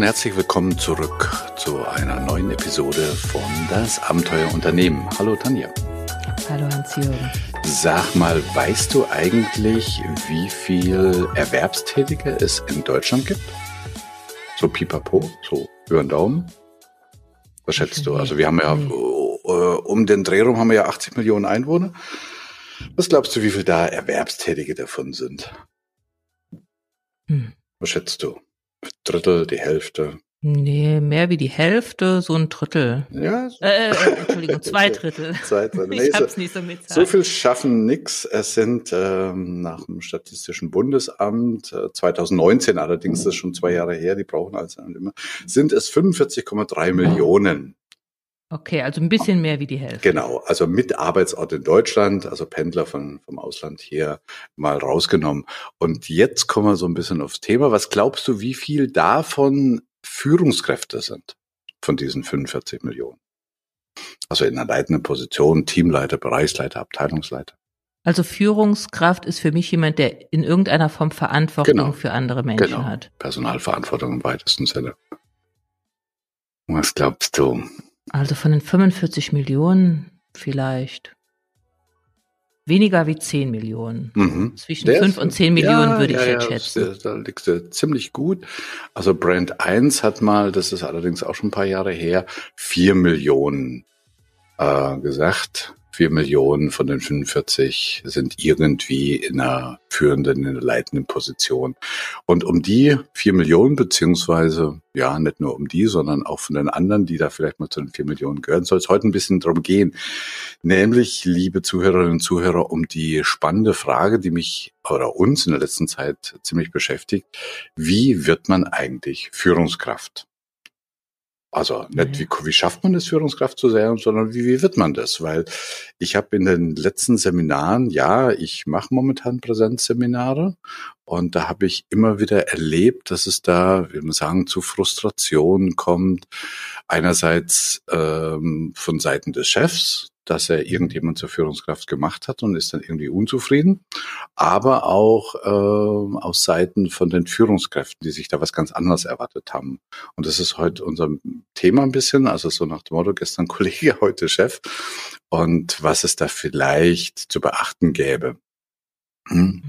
und herzlich willkommen zurück zu einer neuen Episode von Das Abenteuer Unternehmen. Hallo Tanja. Hallo Hans-Jürgen. Sag mal, weißt du eigentlich, wie viel Erwerbstätige es in Deutschland gibt? So pipapo, so über den Daumen? Was schätzt du? Also wir haben ja, äh, um den Dreh rum haben wir ja 80 Millionen Einwohner. Was glaubst du, wie viel da Erwerbstätige davon sind? Hm. Was schätzt du? Drittel, die Hälfte? Nee, mehr wie die Hälfte, so ein Drittel. Ja. Äh, äh, Entschuldigung, zwei Drittel. zwei Drittel. Nee, ich hab's nicht so mit So viel schaffen nix. Es sind ähm, nach dem Statistischen Bundesamt, äh, 2019 allerdings, das ist schon zwei Jahre her, die brauchen also immer, sind es 45,3 Millionen. Okay, also ein bisschen mehr wie die Hälfte. Genau, also mit Arbeitsort in Deutschland, also Pendler von, vom Ausland hier mal rausgenommen. Und jetzt kommen wir so ein bisschen aufs Thema. Was glaubst du, wie viel davon Führungskräfte sind von diesen 45 Millionen? Also in einer leitenden Position, Teamleiter, Bereichsleiter, Abteilungsleiter. Also Führungskraft ist für mich jemand, der in irgendeiner Form Verantwortung genau. für andere Menschen genau. hat. Personalverantwortung im weitesten Sinne. Was glaubst du? Also von den 45 Millionen vielleicht weniger wie 10 Millionen. Mhm. Zwischen Der 5 und 10 Millionen ja, würde ich ja, jetzt schätzen. Da liegst du ziemlich gut. Also Brand 1 hat mal, das ist allerdings auch schon ein paar Jahre her, 4 Millionen äh, gesagt. 4 Millionen von den 45 sind irgendwie in einer führenden, in einer leitenden Position. Und um die 4 Millionen, beziehungsweise, ja, nicht nur um die, sondern auch von den anderen, die da vielleicht mal zu den 4 Millionen gehören, soll es heute ein bisschen drum gehen. Nämlich, liebe Zuhörerinnen und Zuhörer, um die spannende Frage, die mich oder uns in der letzten Zeit ziemlich beschäftigt. Wie wird man eigentlich Führungskraft? Also nicht, wie, wie schafft man das, Führungskraft zu sein, sondern wie, wie wird man das? Weil ich habe in den letzten Seminaren, ja, ich mache momentan Präsenzseminare und da habe ich immer wieder erlebt, dass es da, wie man sagen, zu Frustrationen kommt. Einerseits ähm, von Seiten des Chefs, dass er irgendjemand zur Führungskraft gemacht hat und ist dann irgendwie unzufrieden, aber auch äh, aus Seiten von den Führungskräften, die sich da was ganz anderes erwartet haben. Und das ist heute unser Thema ein bisschen, also so nach dem Motto, gestern Kollege, heute Chef und was es da vielleicht zu beachten gäbe. Hm?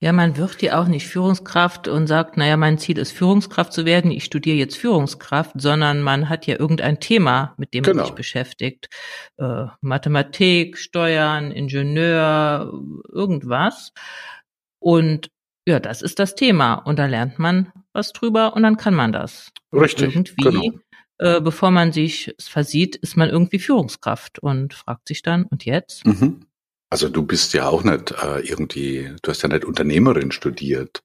Ja, man wird ja auch nicht Führungskraft und sagt, naja, mein Ziel ist Führungskraft zu werden, ich studiere jetzt Führungskraft, sondern man hat ja irgendein Thema, mit dem genau. man sich beschäftigt. Äh, Mathematik, Steuern, Ingenieur, irgendwas. Und ja, das ist das Thema. Und da lernt man was drüber und dann kann man das. Richtig. Und irgendwie, genau. äh, bevor man sich versieht, ist man irgendwie Führungskraft und fragt sich dann, und jetzt? Mhm. Also du bist ja auch nicht äh, irgendwie, du hast ja nicht Unternehmerin studiert.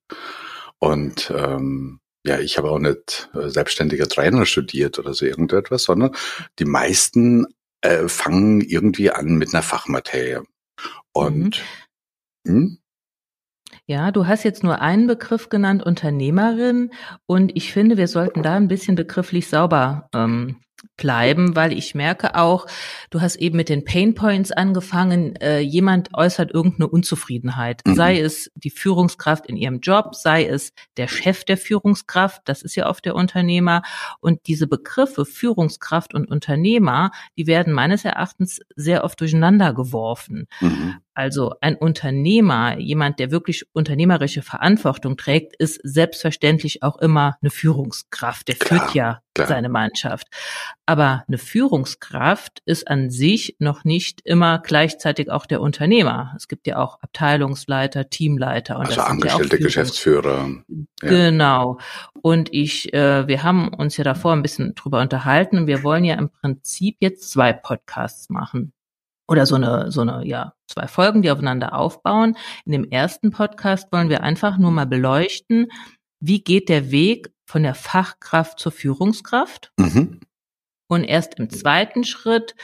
Und ähm, ja, ich habe auch nicht äh, selbstständiger Trainer studiert oder so irgendetwas, sondern die meisten äh, fangen irgendwie an mit einer Fachmaterie. Und mhm. hm? Ja, du hast jetzt nur einen Begriff genannt, Unternehmerin, und ich finde, wir sollten da ein bisschen begrifflich sauber ähm, bleiben, weil ich merke auch, du hast eben mit den Pain Points angefangen, äh, jemand äußert irgendeine Unzufriedenheit, mhm. sei es die Führungskraft in ihrem Job, sei es der Chef der Führungskraft, das ist ja oft der Unternehmer und diese Begriffe Führungskraft und Unternehmer, die werden meines Erachtens sehr oft durcheinander geworfen. Mhm. Also ein Unternehmer, jemand, der wirklich unternehmerische Verantwortung trägt, ist selbstverständlich auch immer eine Führungskraft. Der klar, führt ja klar. seine Mannschaft. Aber eine Führungskraft ist an sich noch nicht immer gleichzeitig auch der Unternehmer. Es gibt ja auch Abteilungsleiter, Teamleiter und also angestellte ja Geschäftsführer. Ja. Genau. Und ich, äh, wir haben uns ja davor ein bisschen drüber unterhalten und wir wollen ja im Prinzip jetzt zwei Podcasts machen oder so eine, so eine, ja, zwei Folgen, die aufeinander aufbauen. In dem ersten Podcast wollen wir einfach nur mal beleuchten, wie geht der Weg von der Fachkraft zur Führungskraft? Mhm. Und erst im zweiten Schritt,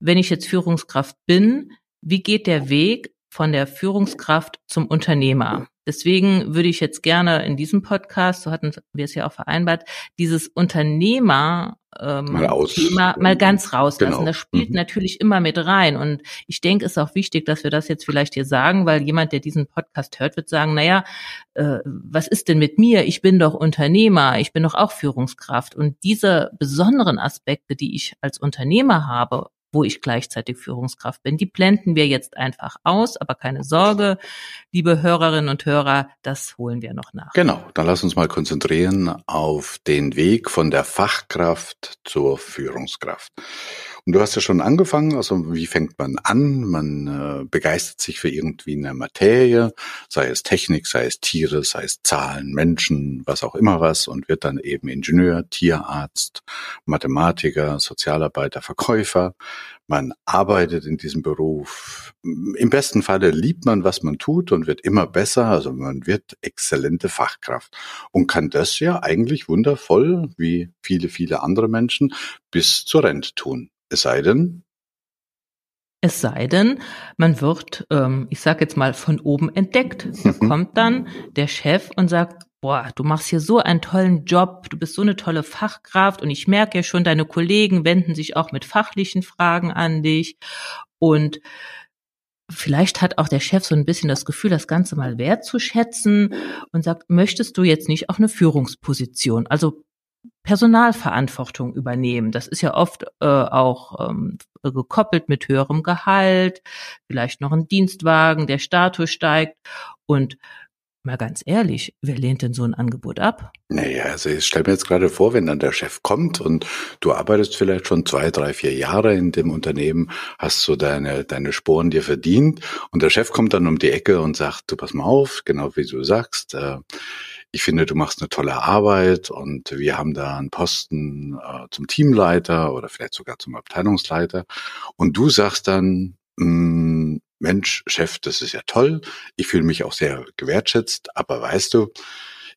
wenn ich jetzt Führungskraft bin, wie geht der Weg von der Führungskraft zum Unternehmer? Deswegen würde ich jetzt gerne in diesem Podcast, so hatten wir es ja auch vereinbart, dieses Unternehmer ähm, mal aus, Thema mal ganz rauslassen. Genau. Das spielt mhm. natürlich immer mit rein. Und ich denke, es ist auch wichtig, dass wir das jetzt vielleicht hier sagen, weil jemand, der diesen Podcast hört, wird sagen, naja, äh, was ist denn mit mir? Ich bin doch Unternehmer, ich bin doch auch Führungskraft. Und diese besonderen Aspekte, die ich als Unternehmer habe, wo ich gleichzeitig Führungskraft bin. Die blenden wir jetzt einfach aus, aber keine Sorge, liebe Hörerinnen und Hörer, das holen wir noch nach. Genau, dann lass uns mal konzentrieren auf den Weg von der Fachkraft zur Führungskraft. Und du hast ja schon angefangen, also wie fängt man an? Man äh, begeistert sich für irgendwie eine Materie, sei es Technik, sei es Tiere, sei es Zahlen, Menschen, was auch immer was und wird dann eben Ingenieur, Tierarzt, Mathematiker, Sozialarbeiter, Verkäufer. Man arbeitet in diesem Beruf. Im besten Falle liebt man, was man tut und wird immer besser. Also man wird exzellente Fachkraft und kann das ja eigentlich wundervoll, wie viele, viele andere Menschen, bis zur Rente tun. Es sei denn, es sei denn, man wird, ähm, ich sag jetzt mal, von oben entdeckt. Da kommt dann der Chef und sagt, boah, du machst hier so einen tollen Job, du bist so eine tolle Fachkraft und ich merke ja schon, deine Kollegen wenden sich auch mit fachlichen Fragen an dich und vielleicht hat auch der Chef so ein bisschen das Gefühl, das Ganze mal wertzuschätzen und sagt, möchtest du jetzt nicht auch eine Führungsposition? Also Personalverantwortung übernehmen. Das ist ja oft äh, auch ähm, gekoppelt mit höherem Gehalt, vielleicht noch ein Dienstwagen, der Status steigt und Mal ganz ehrlich, wer lehnt denn so ein Angebot ab? Naja, also ich stelle mir jetzt gerade vor, wenn dann der Chef kommt und du arbeitest vielleicht schon zwei, drei, vier Jahre in dem Unternehmen, hast so deine, deine Sporen dir verdient und der Chef kommt dann um die Ecke und sagt, du pass mal auf, genau wie du sagst, äh, ich finde, du machst eine tolle Arbeit und wir haben da einen Posten äh, zum Teamleiter oder vielleicht sogar zum Abteilungsleiter. Und du sagst dann, mh, hm, Mensch, Chef, das ist ja toll. Ich fühle mich auch sehr gewertschätzt, aber weißt du,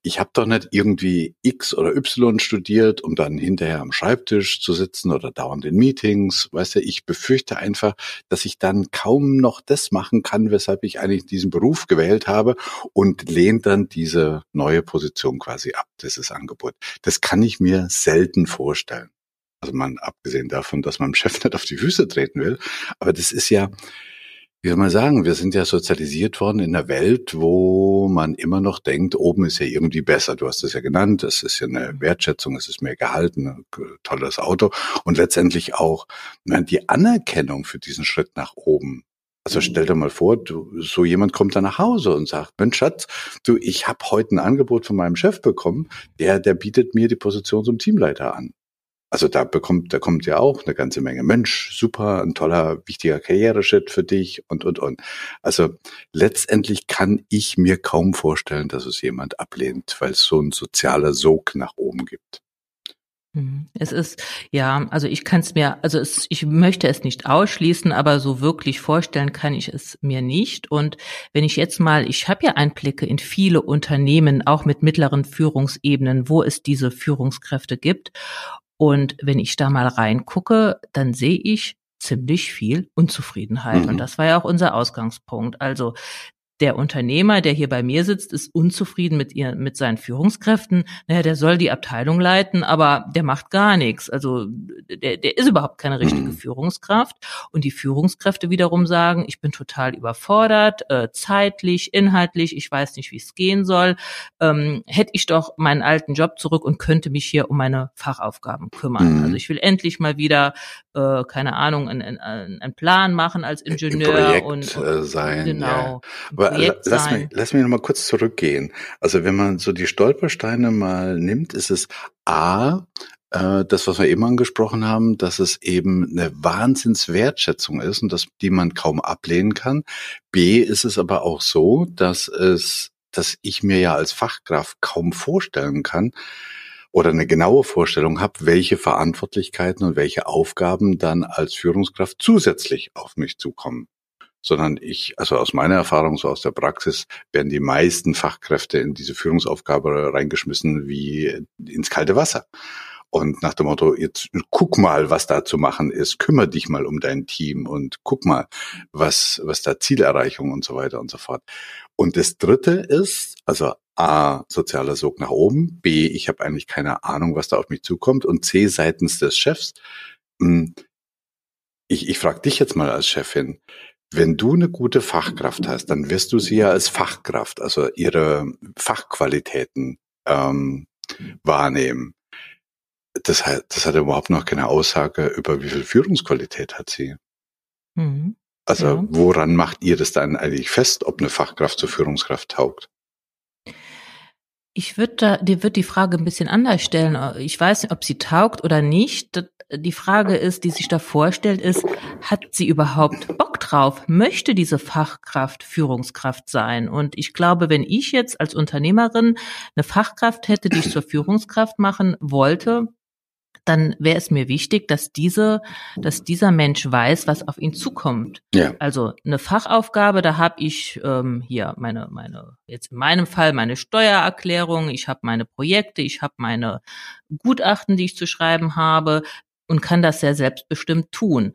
ich habe doch nicht irgendwie X oder Y studiert, um dann hinterher am Schreibtisch zu sitzen oder dauernd in Meetings. Weißt du, ich befürchte einfach, dass ich dann kaum noch das machen kann, weshalb ich eigentlich diesen Beruf gewählt habe und lehnt dann diese neue Position quasi ab, dieses Angebot. Das kann ich mir selten vorstellen. Also man abgesehen davon, dass man dem Chef nicht auf die Füße treten will, aber das ist ja, wie soll man sagen, wir sind ja sozialisiert worden in einer Welt, wo man immer noch denkt, oben ist ja irgendwie besser. Du hast es ja genannt, es ist ja eine Wertschätzung, es ist mehr gehalten, ein tolles Auto und letztendlich auch die Anerkennung für diesen Schritt nach oben. Also stell dir mal vor, du, so jemand kommt da nach Hause und sagt, Mensch Schatz, du, ich habe heute ein Angebot von meinem Chef bekommen, der, der bietet mir die Position zum Teamleiter an. Also da bekommt, da kommt ja auch eine ganze Menge Mensch, super, ein toller, wichtiger Karriereschritt für dich und, und, und. Also letztendlich kann ich mir kaum vorstellen, dass es jemand ablehnt, weil es so ein sozialer Sog nach oben gibt. Mhm. Es ist, ja, also ich kann es mir, also es, ich möchte es nicht ausschließen, aber so wirklich vorstellen kann ich es mir nicht. Und wenn ich jetzt mal, ich habe ja Einblicke in viele Unternehmen, auch mit mittleren Führungsebenen, wo es diese Führungskräfte gibt. Und wenn ich da mal reingucke, dann sehe ich ziemlich viel Unzufriedenheit. Mhm. Und das war ja auch unser Ausgangspunkt. Also der Unternehmer, der hier bei mir sitzt, ist unzufrieden mit ihr, mit seinen Führungskräften. Naja, der soll die Abteilung leiten, aber der macht gar nichts. Also der, der ist überhaupt keine richtige mhm. Führungskraft. Und die Führungskräfte wiederum sagen, ich bin total überfordert, äh, zeitlich, inhaltlich, ich weiß nicht, wie es gehen soll. Ähm, hätte ich doch meinen alten Job zurück und könnte mich hier um meine Fachaufgaben kümmern. Mhm. Also ich will endlich mal wieder, äh, keine Ahnung, einen, einen Plan machen als Ingenieur Projekt, und, und äh, sein. Genau. Ja. Aber lass mich, lass mich noch mal kurz zurückgehen. Also wenn man so die Stolpersteine mal nimmt, ist es A, äh, das, was wir eben angesprochen haben, dass es eben eine Wahnsinnswertschätzung ist und dass die man kaum ablehnen kann. B ist es aber auch so, dass es, dass ich mir ja als Fachkraft kaum vorstellen kann, oder eine genaue Vorstellung habe, welche Verantwortlichkeiten und welche Aufgaben dann als Führungskraft zusätzlich auf mich zukommen sondern ich, also aus meiner Erfahrung, so aus der Praxis, werden die meisten Fachkräfte in diese Führungsaufgabe reingeschmissen wie ins kalte Wasser. Und nach dem Motto, jetzt guck mal, was da zu machen ist, kümmere dich mal um dein Team und guck mal, was, was da Zielerreichung und so weiter und so fort. Und das dritte ist, also A, sozialer Sog nach oben, B, ich habe eigentlich keine Ahnung, was da auf mich zukommt und C, seitens des Chefs, hm, ich, ich frage dich jetzt mal als Chefin, wenn du eine gute Fachkraft hast, dann wirst du sie ja als Fachkraft, also ihre Fachqualitäten ähm, wahrnehmen. Das, hat, das hat überhaupt noch keine Aussage über wie viel Führungsqualität hat sie. Mhm. Also ja. woran macht ihr das dann eigentlich fest, ob eine Fachkraft zur Führungskraft taugt? Ich würde da, dir wird die Frage ein bisschen anders stellen. Ich weiß nicht, ob sie taugt oder nicht. Die Frage ist, die sich da vorstellt, ist, hat sie überhaupt Bock drauf? Möchte diese Fachkraft Führungskraft sein? Und ich glaube, wenn ich jetzt als Unternehmerin eine Fachkraft hätte, die ich zur Führungskraft machen wollte, dann wäre es mir wichtig, dass diese, dass dieser Mensch weiß, was auf ihn zukommt. Ja. Also eine Fachaufgabe, da habe ich ähm, hier meine, meine, jetzt in meinem Fall meine Steuererklärung, ich habe meine Projekte, ich habe meine Gutachten, die ich zu schreiben habe und kann das sehr selbstbestimmt tun.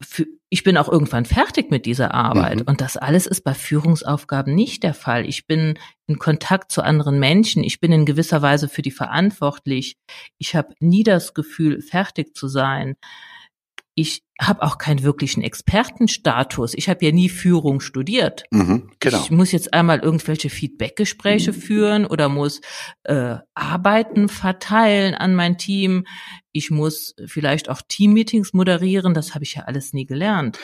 Für, ich bin auch irgendwann fertig mit dieser Arbeit. Mhm. Und das alles ist bei Führungsaufgaben nicht der Fall. Ich bin in Kontakt zu anderen Menschen. Ich bin in gewisser Weise für die verantwortlich. Ich habe nie das Gefühl, fertig zu sein ich habe auch keinen wirklichen Expertenstatus. Ich habe ja nie Führung studiert. Mhm, genau. Ich muss jetzt einmal irgendwelche Feedbackgespräche mhm. führen oder muss äh, Arbeiten verteilen an mein Team. Ich muss vielleicht auch Teammeetings moderieren. Das habe ich ja alles nie gelernt.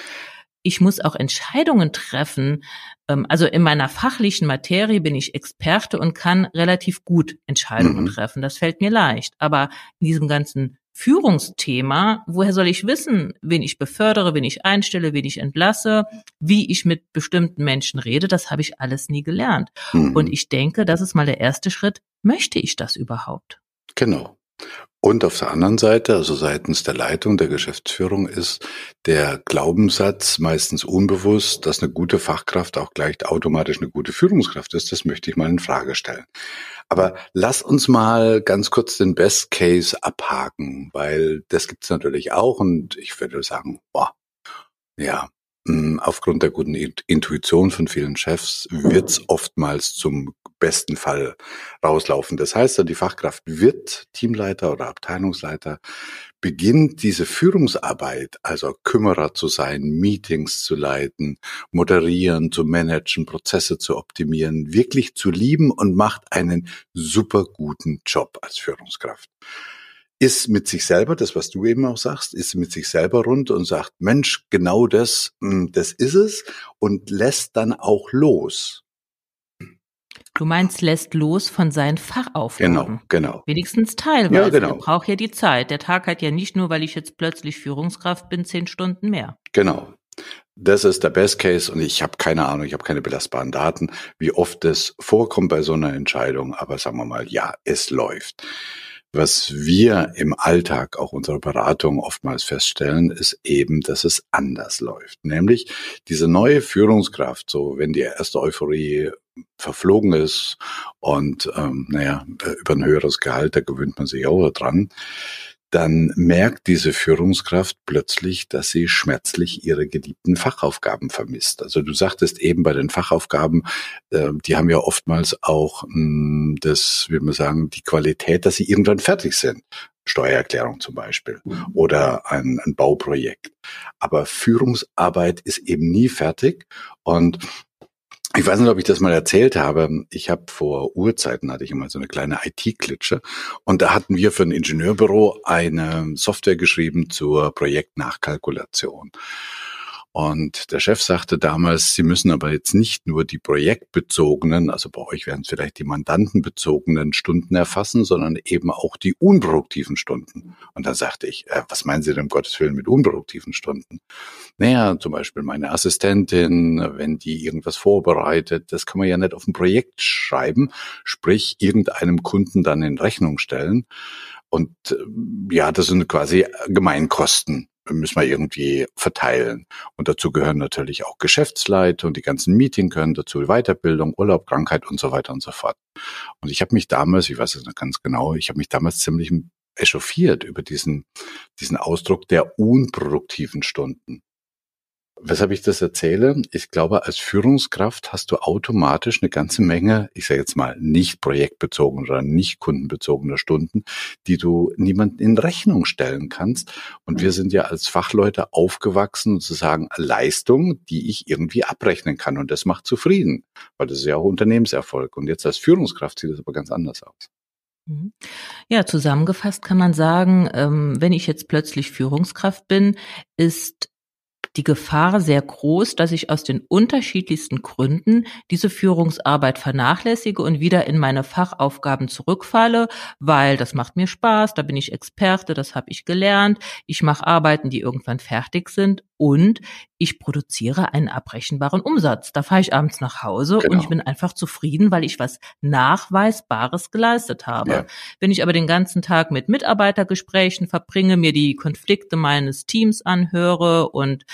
Ich muss auch Entscheidungen treffen. Ähm, also in meiner fachlichen Materie bin ich Experte und kann relativ gut Entscheidungen mhm. treffen. Das fällt mir leicht. Aber in diesem ganzen Führungsthema, woher soll ich wissen, wen ich befördere, wen ich einstelle, wen ich entlasse, wie ich mit bestimmten Menschen rede, das habe ich alles nie gelernt. Mhm. Und ich denke, das ist mal der erste Schritt, möchte ich das überhaupt? Genau. Und auf der anderen Seite, also seitens der Leitung der Geschäftsführung, ist der Glaubenssatz meistens unbewusst, dass eine gute Fachkraft auch gleich automatisch eine gute Führungskraft ist. Das möchte ich mal in Frage stellen. Aber lass uns mal ganz kurz den Best Case abhaken, weil das gibt's natürlich auch und ich würde sagen, boah, ja, hm, aufgrund der guten Intuition von vielen Chefs wird's oftmals zum besten Fall rauslaufen. Das heißt, die Fachkraft wird Teamleiter oder Abteilungsleiter, beginnt diese Führungsarbeit, also Kümmerer zu sein, Meetings zu leiten, moderieren, zu managen, Prozesse zu optimieren, wirklich zu lieben und macht einen super guten Job als Führungskraft ist mit sich selber, das was du eben auch sagst, ist mit sich selber rund und sagt, Mensch, genau das, hm, das ist es und lässt dann auch los. Du meinst, lässt los von seinen Fachaufgaben. Genau, genau. Wenigstens teilweise. Ja, genau. Braucht ja die Zeit. Der Tag hat ja nicht nur, weil ich jetzt plötzlich Führungskraft bin, zehn Stunden mehr. Genau. Das ist der Best Case und ich habe keine Ahnung, ich habe keine belastbaren Daten, wie oft das vorkommt bei so einer Entscheidung, aber sagen wir mal, ja, es läuft. Was wir im Alltag, auch unserer Beratung oftmals feststellen, ist eben, dass es anders läuft. Nämlich diese neue Führungskraft, so wenn die erste Euphorie verflogen ist und ähm, naja, über ein höheres Gehalt, da gewöhnt man sich auch dran, dann merkt diese Führungskraft plötzlich, dass sie schmerzlich ihre geliebten Fachaufgaben vermisst. Also du sagtest eben bei den Fachaufgaben, äh, die haben ja oftmals auch mh, hm, das, wie man sagen, die Qualität, dass sie irgendwann fertig sind. Steuererklärung zum Beispiel mhm. oder ein, ein Bauprojekt. Aber Führungsarbeit ist eben nie fertig und ich weiß nicht, ob ich das mal erzählt habe. Ich habe vor Urzeiten hatte ich immer so eine kleine IT-Klitsche und da hatten wir für ein Ingenieurbüro eine Software geschrieben zur Projektnachkalkulation. Und der Chef sagte damals, Sie müssen aber jetzt nicht nur die projektbezogenen, also bei euch wären es vielleicht die mandantenbezogenen Stunden erfassen, sondern eben auch die unproduktiven Stunden. Und dann sagte ich, äh, was meinen Sie denn um Gottes Willen mit unproduktiven Stunden? Naja, zum Beispiel meine Assistentin, wenn die irgendwas vorbereitet, das kann man ja nicht auf ein Projekt schreiben, sprich irgendeinem Kunden dann in Rechnung stellen. Und äh, ja, das sind quasi Gemeinkosten müssen wir irgendwie verteilen. Und dazu gehören natürlich auch Geschäftsleiter und die ganzen Meeting können dazu, Weiterbildung, Urlaub, Krankheit und so weiter und so fort. Und ich habe mich damals, ich weiß es noch ganz genau, ich habe mich damals ziemlich echauffiert über diesen, diesen Ausdruck der unproduktiven Stunden. Weshalb ich das erzähle, ich glaube, als Führungskraft hast du automatisch eine ganze Menge, ich sage jetzt mal, nicht projektbezogener oder nicht kundenbezogener Stunden, die du niemanden in Rechnung stellen kannst. Und wir sind ja als Fachleute aufgewachsen, zu sagen, Leistung, die ich irgendwie abrechnen kann. Und das macht zufrieden, weil das ist ja auch Unternehmenserfolg. Und jetzt als Führungskraft sieht das aber ganz anders aus. Mhm. Ja, zusammengefasst kann man sagen, ähm, wenn ich jetzt plötzlich Führungskraft bin, ist die Gefahr sehr groß, dass ich aus den unterschiedlichsten Gründen diese Führungsarbeit vernachlässige und wieder in meine Fachaufgaben zurückfalle, weil das macht mir Spaß, da bin ich Experte, das habe ich gelernt, ich mache Arbeiten, die irgendwann fertig sind und ich produziere einen abrechenbaren Umsatz. Da fahre ich abends nach Hause genau. und ich bin einfach zufrieden, weil ich was Nachweisbares geleistet habe. Ja. Wenn ich aber den ganzen Tag mit Mitarbeitergesprächen verbringe, mir die Konflikte meines Teams anhöre und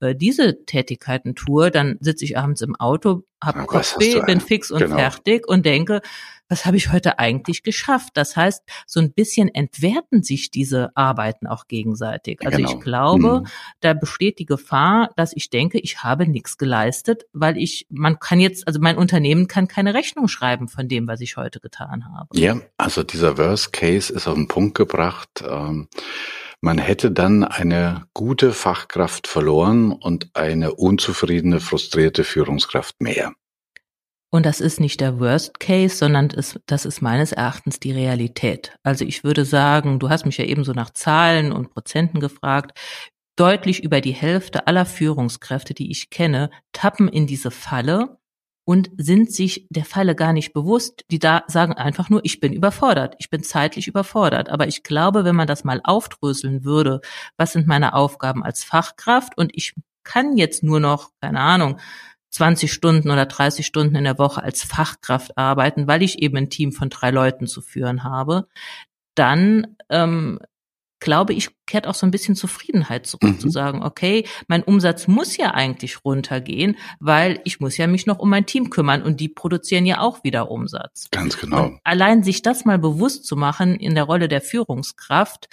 äh, diese Tätigkeiten tue, dann sitze ich abends im Auto, habe Kopfweh, bin fix und genau. fertig und denke, was habe ich heute eigentlich geschafft? Das heißt, so ein bisschen entwerten sich diese Arbeiten auch gegenseitig. Also genau. ich glaube, mhm. da besteht die Gefahr, dass ich denke, ich habe nichts geleistet, weil ich, man kann jetzt, also mein Unternehmen kann keine Rechnung schreiben von dem, was ich heute getan habe. Ja, also dieser Worst Case ist auf den Punkt gebracht. Ähm man hätte dann eine gute Fachkraft verloren und eine unzufriedene, frustrierte Führungskraft mehr. Und das ist nicht der Worst Case, sondern das ist meines Erachtens die Realität. Also ich würde sagen, du hast mich ja eben so nach Zahlen und Prozenten gefragt. Deutlich über die Hälfte aller Führungskräfte, die ich kenne, tappen in diese Falle und sind sich der Falle gar nicht bewusst. Die da sagen einfach nur, ich bin überfordert, ich bin zeitlich überfordert. Aber ich glaube, wenn man das mal aufdröseln würde, was sind meine Aufgaben als Fachkraft und ich kann jetzt nur noch, keine Ahnung, 20 Stunden oder 30 Stunden in der Woche als Fachkraft arbeiten, weil ich eben ein Team von drei Leuten zu führen habe, dann ähm, glaube ich, kehrt auch so ein bisschen Zufriedenheit zurück, mhm. zu sagen, okay, mein Umsatz muss ja eigentlich runtergehen, weil ich muss ja mich noch um mein Team kümmern und die produzieren ja auch wieder Umsatz. Ganz genau. Und allein sich das mal bewusst zu machen in der Rolle der Führungskraft,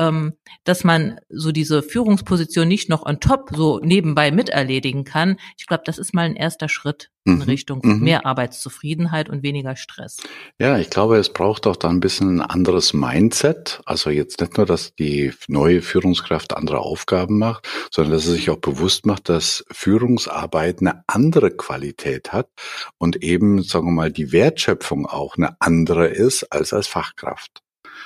ähm, dass man so diese Führungsposition nicht noch on top so nebenbei miterledigen kann. Ich glaube, das ist mal ein erster Schritt in mhm. Richtung mhm. mehr Arbeitszufriedenheit und weniger Stress. Ja, ich glaube, es braucht auch da ein bisschen ein anderes Mindset. Also jetzt nicht nur, dass die neue Führungskraft andere Aufgaben macht, sondern dass sie sich auch bewusst macht, dass Führungsarbeit eine andere Qualität hat und eben, sagen wir mal, die Wertschöpfung auch eine andere ist als als Fachkraft.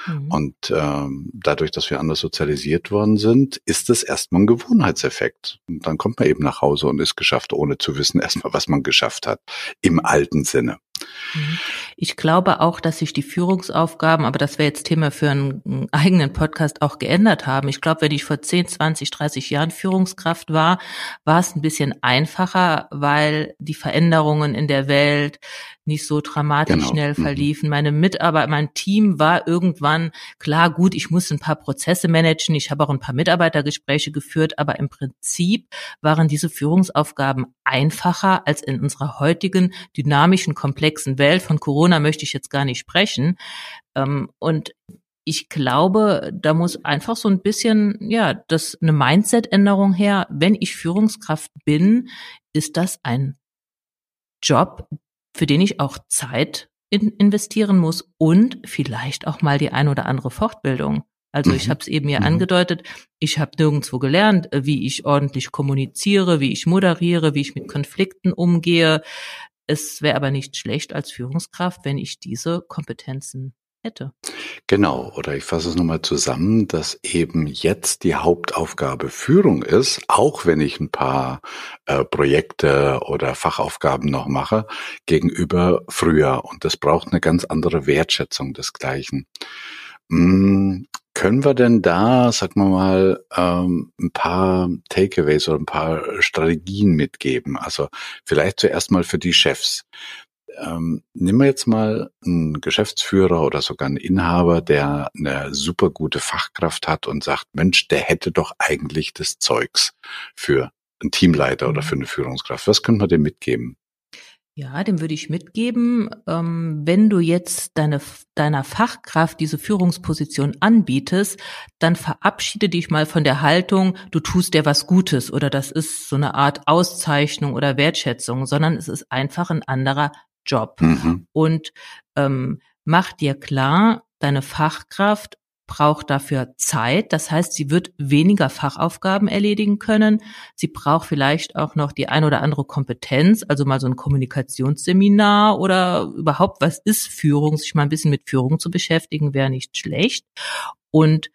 Mhm. Und ähm, dadurch, dass wir anders sozialisiert worden sind, ist es erstmal ein Gewohnheitseffekt. Und dann kommt man eben nach Hause und ist geschafft, ohne zu wissen erstmal, was man geschafft hat. Im alten Sinne. Mhm. Ich glaube auch, dass sich die Führungsaufgaben, aber das wäre jetzt Thema für einen eigenen Podcast, auch geändert haben. Ich glaube, wenn ich vor 10, 20, 30 Jahren Führungskraft war, war es ein bisschen einfacher, weil die Veränderungen in der Welt nicht so dramatisch genau. schnell mhm. verliefen. Meine Mitarbeiter, mein Team war irgendwann klar, gut, ich muss ein paar Prozesse managen, ich habe auch ein paar Mitarbeitergespräche geführt, aber im Prinzip waren diese Führungsaufgaben einfacher als in unserer heutigen dynamischen, komplexen Welt. Von Corona möchte ich jetzt gar nicht sprechen. Ähm, und ich glaube, da muss einfach so ein bisschen, ja, das eine Mindset-Änderung her. Wenn ich Führungskraft bin, ist das ein Job, für den ich auch Zeit in investieren muss und vielleicht auch mal die ein oder andere Fortbildung. Also ich mhm. habe es eben ja mhm. angedeutet, ich habe nirgendwo gelernt, wie ich ordentlich kommuniziere, wie ich moderiere, wie ich mit Konflikten umgehe. Es wäre aber nicht schlecht als Führungskraft, wenn ich diese Kompetenzen hätte. Genau, oder ich fasse es nochmal zusammen, dass eben jetzt die Hauptaufgabe Führung ist, auch wenn ich ein paar äh, Projekte oder Fachaufgaben noch mache, gegenüber früher. Und das braucht eine ganz andere Wertschätzung desgleichen. Hm, können wir denn da, sagen wir mal, ähm, ein paar Takeaways oder ein paar Strategien mitgeben? Also vielleicht zuerst mal für die Chefs. Ähm, nehmen wir jetzt mal einen Geschäftsführer oder sogar einen Inhaber, der eine super gute Fachkraft hat und sagt, Mensch, der hätte doch eigentlich das Zeugs für einen Teamleiter oder mhm. für eine Führungskraft. Was könnte man dem mitgeben? Ja, dem würde ich mitgeben, ähm, wenn du jetzt deine, deiner Fachkraft diese Führungsposition anbietest, dann verabschiede dich mal von der Haltung, du tust dir was Gutes oder das ist so eine Art Auszeichnung oder Wertschätzung, sondern es ist einfach ein anderer Job. Mhm. Und ähm, mach dir klar, deine Fachkraft braucht dafür Zeit. Das heißt, sie wird weniger Fachaufgaben erledigen können. Sie braucht vielleicht auch noch die ein oder andere Kompetenz, also mal so ein Kommunikationsseminar oder überhaupt, was ist Führung? Sich mal ein bisschen mit Führung zu beschäftigen, wäre nicht schlecht. Und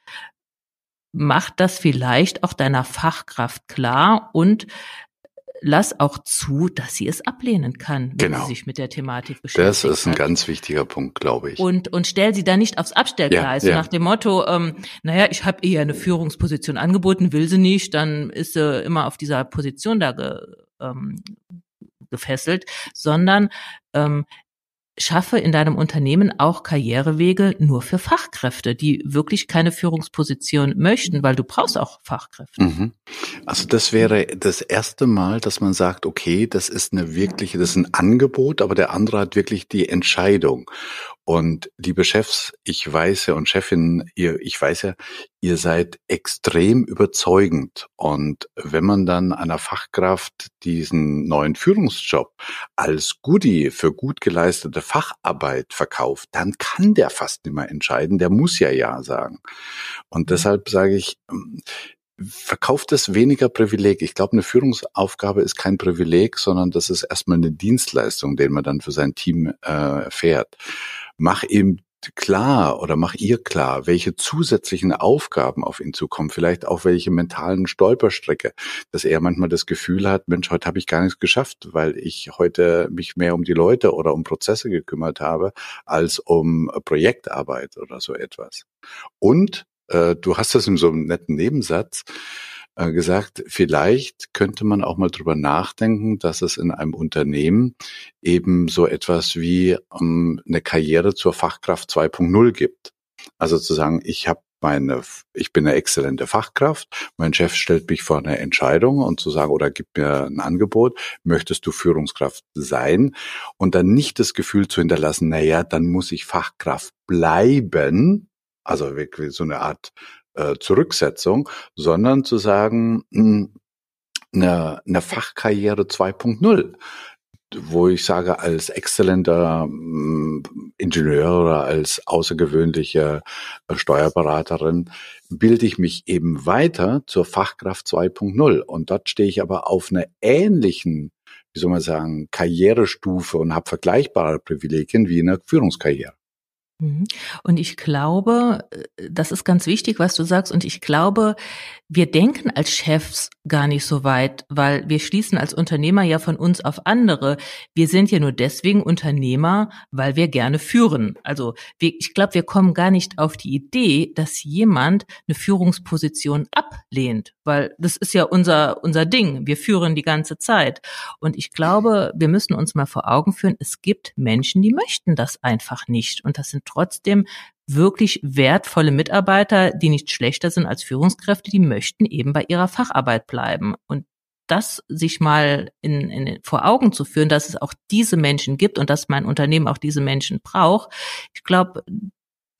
macht das vielleicht auch deiner Fachkraft klar und lass auch zu, dass sie es ablehnen kann, wenn genau. sie sich mit der Thematik beschäftigt. Das ist ein hat. ganz wichtiger Punkt, glaube ich. Und, und stell sie da nicht aufs Abstellgleis, ja, ja. nach dem Motto, ähm, naja, ich habe ihr eine Führungsposition angeboten, will sie nicht, dann ist sie immer auf dieser Position da ge, ähm, gefesselt, sondern ähm, schaffe in deinem Unternehmen auch Karrierewege nur für Fachkräfte, die wirklich keine Führungsposition möchten, weil du brauchst auch Fachkräfte. Mhm. Also das wäre das erste Mal, dass man sagt, okay, das ist eine wirkliche, das ist ein Angebot, aber der andere hat wirklich die Entscheidung. Und liebe Chefs, ich weiß ja und Chefin, ihr, ich weiß ja, ihr seid extrem überzeugend. Und wenn man dann einer Fachkraft diesen neuen Führungsjob als Goodie für gut geleistete Facharbeit verkauft, dann kann der fast nicht mehr entscheiden. Der muss ja Ja sagen. Und mhm. deshalb sage ich, verkauft es weniger Privileg. Ich glaube, eine Führungsaufgabe ist kein Privileg, sondern das ist erstmal eine Dienstleistung, den man dann für sein Team äh, fährt mach ihm klar oder mach ihr klar, welche zusätzlichen Aufgaben auf ihn zukommen, vielleicht auch welche mentalen Stolperstrecke, dass er manchmal das Gefühl hat, Mensch, heute habe ich gar nichts geschafft, weil ich heute mich mehr um die Leute oder um Prozesse gekümmert habe, als um Projektarbeit oder so etwas. Und äh, du hast das in so einem netten Nebensatz, gesagt, vielleicht könnte man auch mal drüber nachdenken, dass es in einem Unternehmen eben so etwas wie um, ähm, eine Karriere zur Fachkraft 2.0 gibt. Also zu sagen, ich habe meine, ich bin eine exzellente Fachkraft, mein Chef stellt mich vor eine Entscheidung und zu sagen, oder gibt mir ein Angebot, möchtest du Führungskraft sein? Und dann nicht das Gefühl zu hinterlassen, naja, dann muss ich Fachkraft bleiben, also wirklich so eine Art äh, Zurücksetzung, sondern zu sagen, mh, hm, eine, eine Fachkarriere 2.0 wo ich sage, als exzellenter hm, Ingenieur oder als außergewöhnliche äh, Steuerberaterin bilde ich mich eben weiter zur Fachkraft 2.0. Und dort stehe ich aber auf einer ähnlichen, wie soll man sagen, Karrierestufe und habe vergleichbare Privilegien wie in der Führungskarriere. Mhm. Und ich glaube, äh, das ist ganz wichtig, was du sagst. Und ich glaube, wir denken als Chefs gar nicht so weit, weil wir schließen als Unternehmer ja von uns auf andere. Wir sind ja nur deswegen Unternehmer, weil wir gerne führen. Also wir, ich glaube, wir kommen gar nicht auf die Idee, dass jemand eine Führungsposition ablehnt, weil das ist ja unser, unser Ding. Wir führen die ganze Zeit. Und ich glaube, wir müssen uns mal vor Augen führen, es gibt Menschen, die möchten das einfach nicht. Und das sind trotzdem wirklich wertvolle Mitarbeiter, die nicht schlechter sind als Führungskräfte, die möchten eben bei ihrer Facharbeit bleiben. Und das sich mal in, in, vor Augen zu führen, dass es auch diese Menschen gibt und dass mein Unternehmen auch diese Menschen braucht. Ich glaube,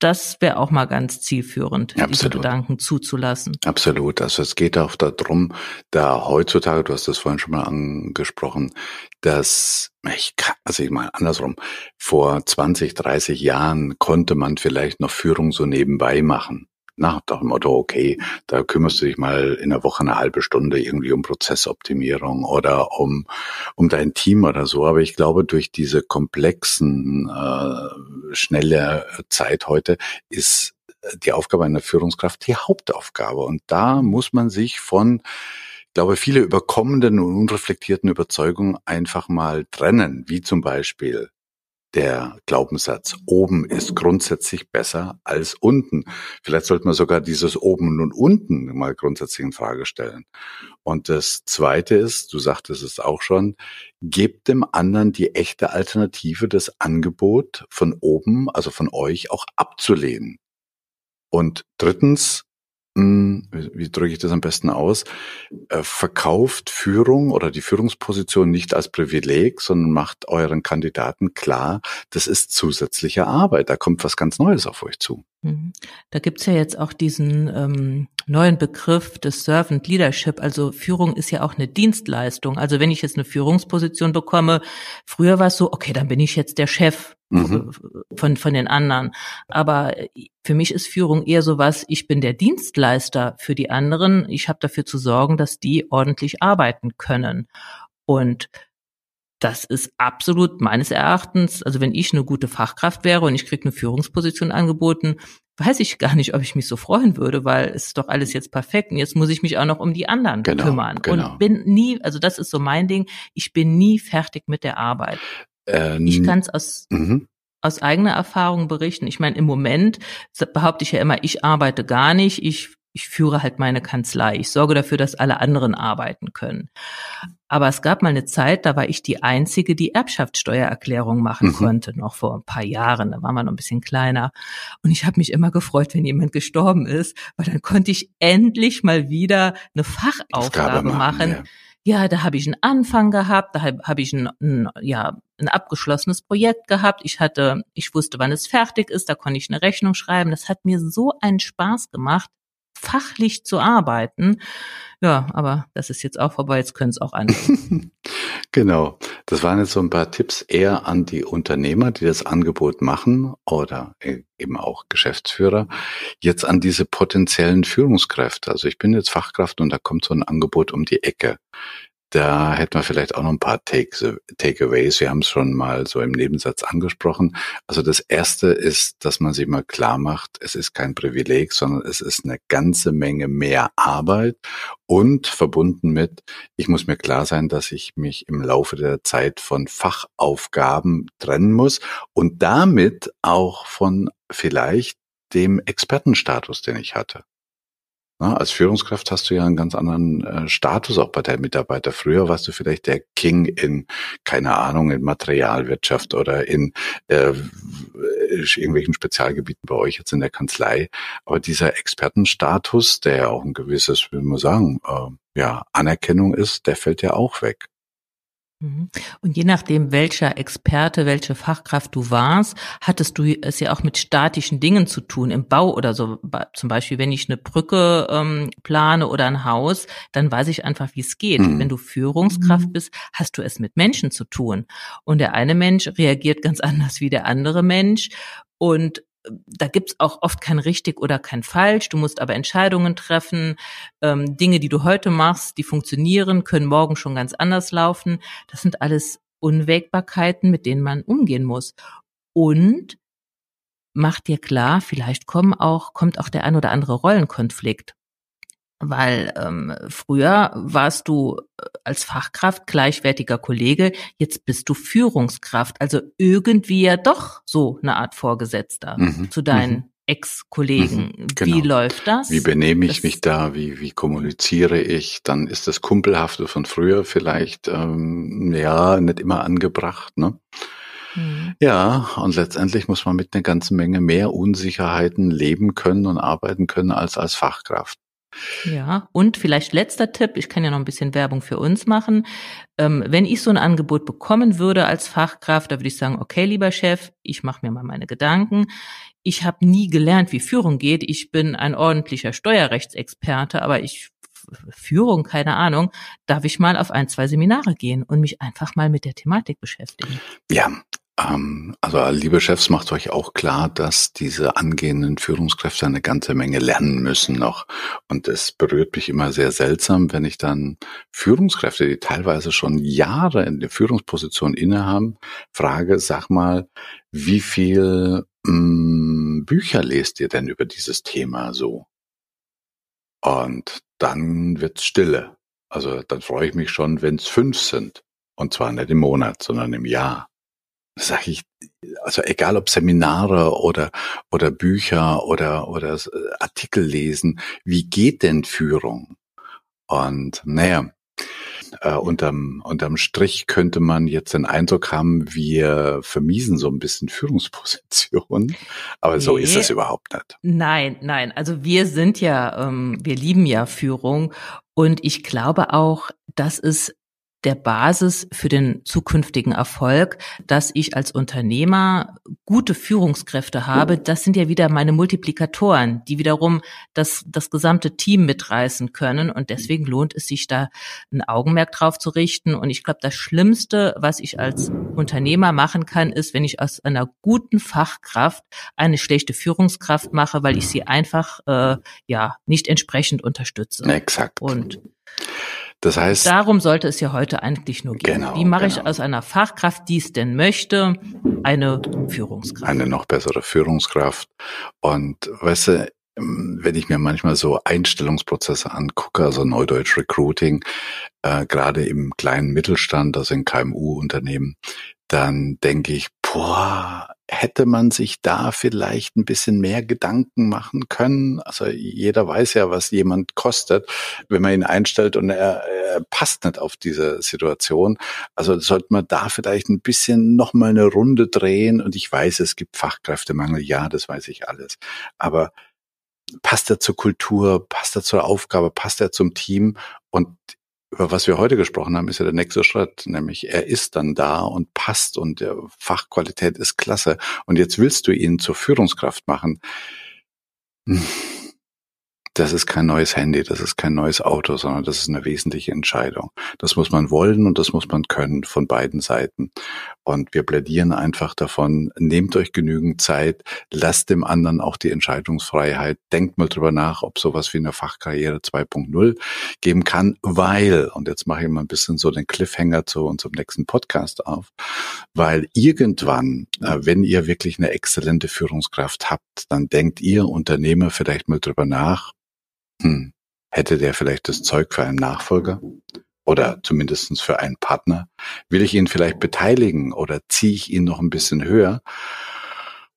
das wäre auch mal ganz zielführend, Absolut. diese Gedanken zuzulassen. Absolut. Also es geht auch darum, da heutzutage, du hast das vorhin schon mal angesprochen, dass ich also ich meine andersrum, vor 20, 30 Jahren konnte man vielleicht noch Führung so nebenbei machen nach dem Motto, okay, da kümmerst du dich mal in der Woche eine halbe Stunde irgendwie um Prozessoptimierung oder um, um dein Team oder so. Aber ich glaube, durch diese komplexen, äh, schnelle Zeit heute ist die Aufgabe einer Führungskraft die Hauptaufgabe. Und da muss man sich von ich glaube, viele überkommenden und unreflektierten Überzeugungen einfach mal trennen, wie zum Beispiel der Glaubenssatz, oben ist grundsätzlich besser als unten. Vielleicht sollte man sogar dieses oben und unten mal grundsätzlich in Frage stellen. Und das zweite ist, du sagtest es auch schon, gebt dem anderen die echte Alternative, das Angebot von oben, also von euch auch abzulehnen. Und drittens, wie, wie drücke ich das am besten aus, äh, verkauft Führung oder die Führungsposition nicht als Privileg, sondern macht euren Kandidaten klar, das ist zusätzliche Arbeit, da kommt was ganz Neues auf euch zu. Mhm. Da gibt's ja jetzt auch diesen ähm, neuen Begriff des Servant Leadership. Also Führung ist ja auch eine Dienstleistung. Also wenn ich jetzt eine Führungsposition bekomme, früher war es so, okay, dann bin ich jetzt der Chef mhm. von, von den anderen. Aber für mich ist Führung eher so was, ich bin der Dienstleister für die anderen. Ich habe dafür zu sorgen, dass die ordentlich arbeiten können. Und das ist absolut meines Erachtens, also wenn ich eine gute Fachkraft wäre und ich kriege eine Führungsposition angeboten, weiß ich gar nicht, ob ich mich so freuen würde, weil es ist doch alles jetzt perfekt und jetzt muss ich mich auch noch um die anderen genau, kümmern genau. und bin nie, also das ist so mein Ding, ich bin nie fertig mit der Arbeit. Ähm, ich kann es aus mhm. aus eigener Erfahrung berichten. Ich meine, im Moment behaupte ich ja immer, ich arbeite gar nicht, ich ich führe halt meine Kanzlei. Ich sorge dafür, dass alle anderen arbeiten können. Aber es gab mal eine Zeit, da war ich die Einzige, die Erbschaftssteuererklärung machen mhm. konnte, noch vor ein paar Jahren. Da war man noch ein bisschen kleiner. Und ich habe mich immer gefreut, wenn jemand gestorben ist, weil dann konnte ich endlich mal wieder eine Fachaufgabe machen. machen. Ja ja, da habe ich einen Anfang gehabt, da habe hab ich ein, ein, ja, ein abgeschlossenes Projekt gehabt. Ich hatte, ich wusste, wann es fertig ist, da konnte ich eine Rechnung schreiben. Das hat mir so einen Spaß gemacht fachlich zu arbeiten. Ja, aber das ist jetzt auch vorbei, jetzt können es auch andere. genau. Das waren jetzt so ein paar Tipps eher an die Unternehmer, die das Angebot machen oder e-, eben auch Geschäftsführer. Jetzt an diese potenziellen Führungskräfte. Also ich bin jetzt Fachkraft und da kommt so ein Angebot um die Ecke. Da hätten wir vielleicht auch noch ein paar Takeaways. Wir haben es schon mal so im Nebensatz angesprochen. Also das erste ist, dass man sich mal klar macht, es ist kein Privileg, sondern es ist eine ganze Menge mehr Arbeit und verbunden mit, ich muss mir klar sein, dass ich mich im Laufe der Zeit von Fachaufgaben trennen muss und damit auch von vielleicht dem Expertenstatus, den ich hatte. Na, als Führungskraft hast du ja einen ganz anderen äh, Status auch bei deinen Mitarbeitern. Früher warst du vielleicht der King in, keine Ahnung, in Materialwirtschaft oder in äh, irgendwelchen Spezialgebieten bei euch jetzt in der Kanzlei. Aber dieser Expertenstatus, der ja auch ein gewisses, wie man sagen, äh, ja, Anerkennung ist, der fällt ja auch weg. Mhm. Und je nachdem, welcher Experte, welche Fachkraft du warst, hattest du es ja auch mit statischen Dingen zu tun, im Bau oder so. Zum Beispiel, wenn ich eine Brücke ähm, plane oder ein Haus, dann weiß ich einfach, wie es geht. Mhm. Wenn du Führungskraft mhm. bist, hast du es mit Menschen zu tun. Und der eine Mensch reagiert ganz anders wie der andere Mensch. Und da gibt's auch oft kein richtig oder kein falsch. Du musst aber Entscheidungen treffen. Ähm, Dinge, die du heute machst, die funktionieren, können morgen schon ganz anders laufen. Das sind alles Unwägbarkeiten, mit denen man umgehen muss. Und mach dir klar, vielleicht kommen auch, kommt auch der ein oder andere Rollenkonflikt weil ähm, früher warst du äh, als Fachkraft gleichwertiger Kollege, jetzt bist du Führungskraft, also irgendwie ja doch so eine Art Vorgesetzter mhm. zu deinen mhm. Ex-Kollegen. Mhm, genau. Wie läuft das? Wie benehme ich das mich da? Wie, wie kommuniziere ich? Dann ist das Kumpelhafte von früher vielleicht ähm, ja nicht immer angebracht. Ne? Mhm. Ja, und letztendlich muss man mit einer ganzen Menge mehr Unsicherheiten leben können und arbeiten können als als Fachkraft. Ja, und vielleicht letzter Tipp, ich kann ja noch ein bisschen Werbung für uns machen. Ähm, wenn ich so ein Angebot bekommen würde als Fachkraft, da würde ich sagen, okay, lieber Chef, ich mache mir mal meine Gedanken. Ich habe nie gelernt, wie Führung geht. Ich bin ein ordentlicher Steuerrechtsexperte, aber ich Führung, keine Ahnung, darf ich mal auf ein, zwei Seminare gehen und mich einfach mal mit der Thematik beschäftigen. Ja, also liebe Chefs, macht euch auch klar, dass diese angehenden Führungskräfte eine ganze Menge lernen müssen noch. Und es berührt mich immer sehr seltsam, wenn ich dann Führungskräfte, die teilweise schon Jahre in der Führungsposition innehaben, frage, sag mal, wie viel mh, mm, Bücher lest ihr denn über dieses Thema so? Und dann wird's stille. Also dann freue ich mich schon, wenn es fünf sind. Und zwar nicht im Monat, sondern im Jahr sag ich, also egal ob Seminare oder, oder Bücher oder, oder Artikel lesen, wie geht denn Führung? Und naja, äh, unterm, unterm Strich könnte man jetzt den Eindruck haben, wir vermiesen so ein bisschen Führungspositionen. Aber nee. so ist es überhaupt nicht. Nein, nein. Also wir sind ja, ähm, wir lieben ja Führung. Und ich glaube auch, dass es der Basis für den zukünftigen Erfolg, dass ich als Unternehmer gute Führungskräfte habe. Das sind ja wieder meine Multiplikatoren, die wiederum das, das gesamte Team mitreißen können. Und deswegen lohnt es sich da ein Augenmerk drauf zu richten. Und ich glaube, das Schlimmste, was ich als Unternehmer machen kann, ist, wenn ich aus einer guten Fachkraft eine schlechte Führungskraft mache, weil ich sie einfach äh, ja nicht entsprechend unterstütze. Exakt. Und das heißt. Darum sollte es ja heute eigentlich nur gehen. Genau, Wie mache genau. ich aus einer Fachkraft, die es denn möchte, eine Führungskraft? Eine noch bessere Führungskraft. Und weißt du, wenn ich mir manchmal so Einstellungsprozesse angucke, also Neudeutsch Recruiting, äh, gerade im kleinen Mittelstand, also in KMU-Unternehmen, dann denke ich, boah, hätte man sich da vielleicht ein bisschen mehr Gedanken machen können? Also jeder weiß ja, was jemand kostet, wenn man ihn einstellt und er, er passt nicht auf diese Situation. Also sollte man da vielleicht ein bisschen nochmal eine Runde drehen. Und ich weiß, es gibt Fachkräftemangel. Ja, das weiß ich alles. Aber passt er zur Kultur? Passt er zur Aufgabe? Passt er zum Team? Und über was wir heute gesprochen haben, ist ja der nächste Schritt, nämlich er ist dann da und passt und der Fachqualität ist klasse. Und jetzt willst du ihn zur Führungskraft machen. Das ist kein neues Handy, das ist kein neues Auto, sondern das ist eine wesentliche Entscheidung. Das muss man wollen und das muss man können von beiden Seiten. Und wir plädieren einfach davon, nehmt euch genügend Zeit, lasst dem anderen auch die Entscheidungsfreiheit, denkt mal drüber nach, ob sowas wie eine Fachkarriere 2.0 geben kann, weil, und jetzt mache ich mal ein bisschen so den Cliffhanger zu unserem nächsten Podcast auf, weil irgendwann, äh, wenn ihr wirklich eine exzellente Führungskraft habt, dann denkt ihr Unternehmer vielleicht mal drüber nach, hm, hätte der vielleicht das Zeug für einen Nachfolger? Oder zumindestens für einen Partner? Will ich ihn vielleicht beteiligen oder ziehe ich ihn noch ein bisschen höher?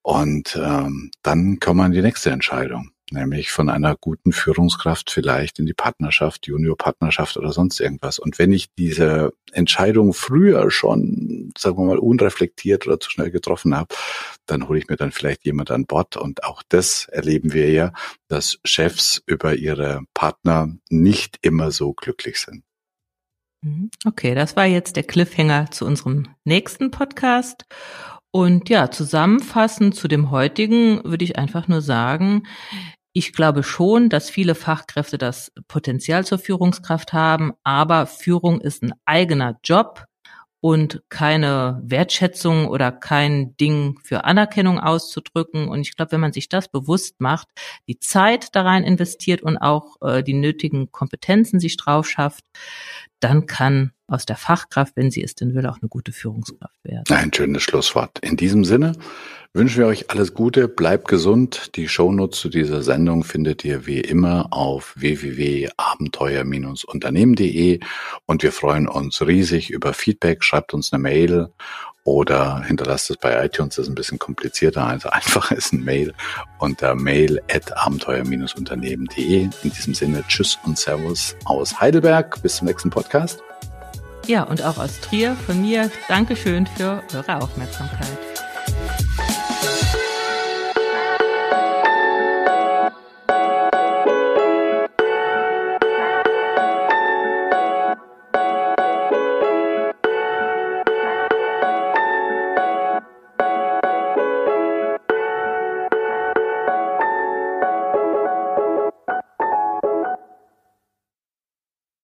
Und ähm, dann kommt man die nächste Entscheidung nämlich von einer guten Führungskraft vielleicht in die Partnerschaft, Juniorpartnerschaft oder sonst irgendwas. Und wenn ich diese Entscheidung früher schon, sagen wir mal, unreflektiert oder zu schnell getroffen habe, dann hole ich mir dann vielleicht jemand an Bord. Und auch das erleben wir ja, dass Chefs über ihre Partner nicht immer so glücklich sind. Mhm. Okay, das war jetzt der Cliffhanger zu unserem nächsten Podcast. Und ja, zusammenfassend zu dem heutigen würde ich einfach nur sagen, ich glaube schon, dass viele Fachkräfte das Potenzial zur Führungskraft haben, aber Führung ist ein eigener Job und keine Wertschätzung oder kein Ding für Anerkennung auszudrücken. Und ich glaube, wenn man sich das bewusst macht, die Zeit da rein investiert und auch äh, die nötigen Kompetenzen sich drauf schafft, dann kann aus der Fachkraft, wenn sie es denn will, auch eine gute Führungskraft werden. Ein schönes Schlusswort. In diesem Sinne wünschen wir euch alles Gute, bleibt gesund. Die Shownotes zu dieser Sendung findet ihr wie immer auf www.abenteuer-unternehmen.de und wir freuen uns riesig über Feedback. Schreibt uns eine Mail oder hinterlasst es bei iTunes, das ist ein bisschen komplizierter, also einfach ist ein Mail unter mail at abenteuer-unternehmen.de. In diesem Sinne, tschüss und servus aus Heidelberg. Bis zum nächsten Podcast. Ja, und auch aus Trier von mir Dankeschön für eure Aufmerksamkeit.